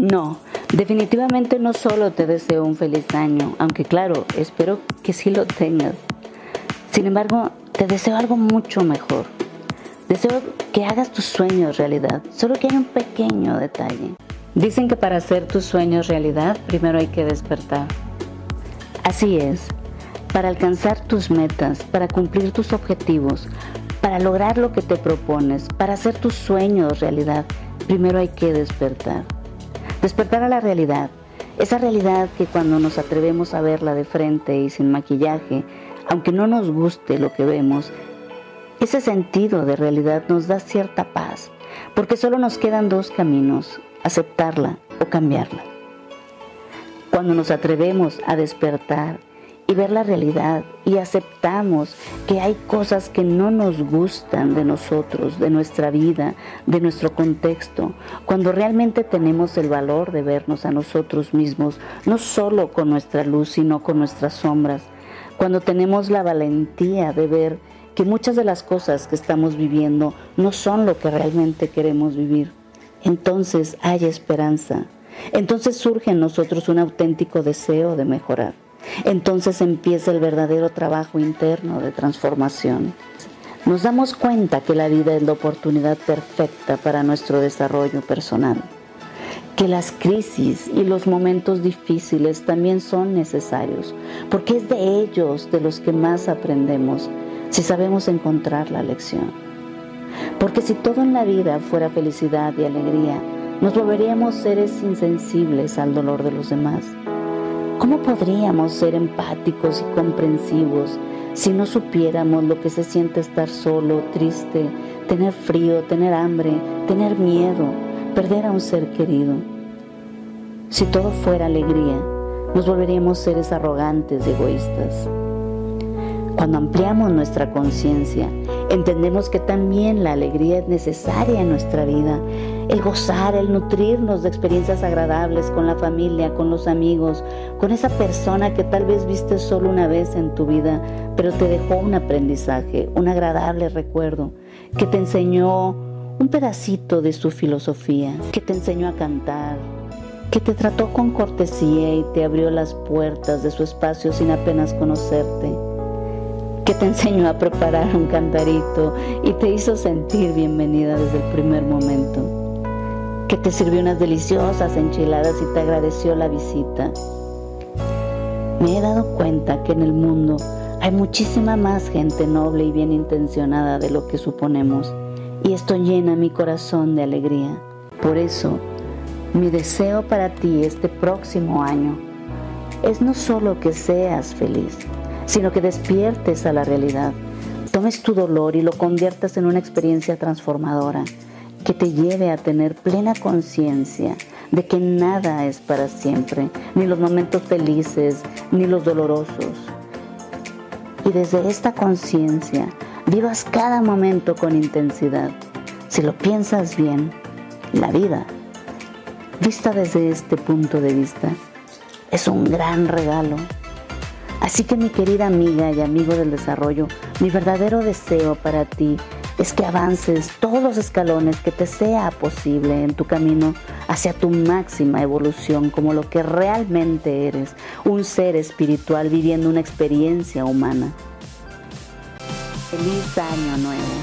No, definitivamente no solo te deseo un feliz año, aunque claro, espero que sí lo tengas. Sin embargo, te deseo algo mucho mejor. Deseo que hagas tus sueños realidad, solo que hay un pequeño detalle. Dicen que para hacer tus sueños realidad, primero hay que despertar. Así es, para alcanzar tus metas, para cumplir tus objetivos, para lograr lo que te propones, para hacer tus sueños realidad, primero hay que despertar. Despertar a la realidad, esa realidad que cuando nos atrevemos a verla de frente y sin maquillaje, aunque no nos guste lo que vemos, ese sentido de realidad nos da cierta paz, porque solo nos quedan dos caminos, aceptarla o cambiarla. Cuando nos atrevemos a despertar y ver la realidad y aceptamos que hay cosas que no nos gustan de nosotros, de nuestra vida, de nuestro contexto, cuando realmente tenemos el valor de vernos a nosotros mismos, no solo con nuestra luz, sino con nuestras sombras, cuando tenemos la valentía de ver que muchas de las cosas que estamos viviendo no son lo que realmente queremos vivir, entonces hay esperanza. Entonces surge en nosotros un auténtico deseo de mejorar. Entonces empieza el verdadero trabajo interno de transformación. Nos damos cuenta que la vida es la oportunidad perfecta para nuestro desarrollo personal, que las crisis y los momentos difíciles también son necesarios, porque es de ellos de los que más aprendemos si sabemos encontrar la lección. Porque si todo en la vida fuera felicidad y alegría, nos volveríamos seres insensibles al dolor de los demás ¿Cómo podríamos ser empáticos y comprensivos si no supiéramos lo que se siente estar solo, triste, tener frío, tener hambre, tener miedo, perder a un ser querido? Si todo fuera alegría, nos volveríamos seres arrogantes y egoístas. Cuando ampliamos nuestra conciencia, entendemos que también la alegría es necesaria en nuestra vida. El gozar, el nutrirnos de experiencias agradables con la familia, con los amigos, con esa persona que tal vez viste solo una vez en tu vida, pero te dejó un aprendizaje, un agradable recuerdo, que te enseñó un pedacito de su filosofía, que te enseñó a cantar, que te trató con cortesía y te abrió las puertas de su espacio sin apenas conocerte que te enseñó a preparar un cantarito y te hizo sentir bienvenida desde el primer momento, que te sirvió unas deliciosas enchiladas y te agradeció la visita. Me he dado cuenta que en el mundo hay muchísima más gente noble y bien intencionada de lo que suponemos y esto llena mi corazón de alegría. Por eso, mi deseo para ti este próximo año es no solo que seas feliz, sino que despiertes a la realidad, tomes tu dolor y lo conviertas en una experiencia transformadora que te lleve a tener plena conciencia de que nada es para siempre, ni los momentos felices, ni los dolorosos. Y desde esta conciencia vivas cada momento con intensidad. Si lo piensas bien, la vida, vista desde este punto de vista, es un gran regalo Así que mi querida amiga y amigo del desarrollo, mi verdadero deseo para ti es que avances todos los escalones que te sea posible en tu camino hacia tu máxima evolución como lo que realmente eres, un ser espiritual viviendo una experiencia humana. Feliz año nuevo.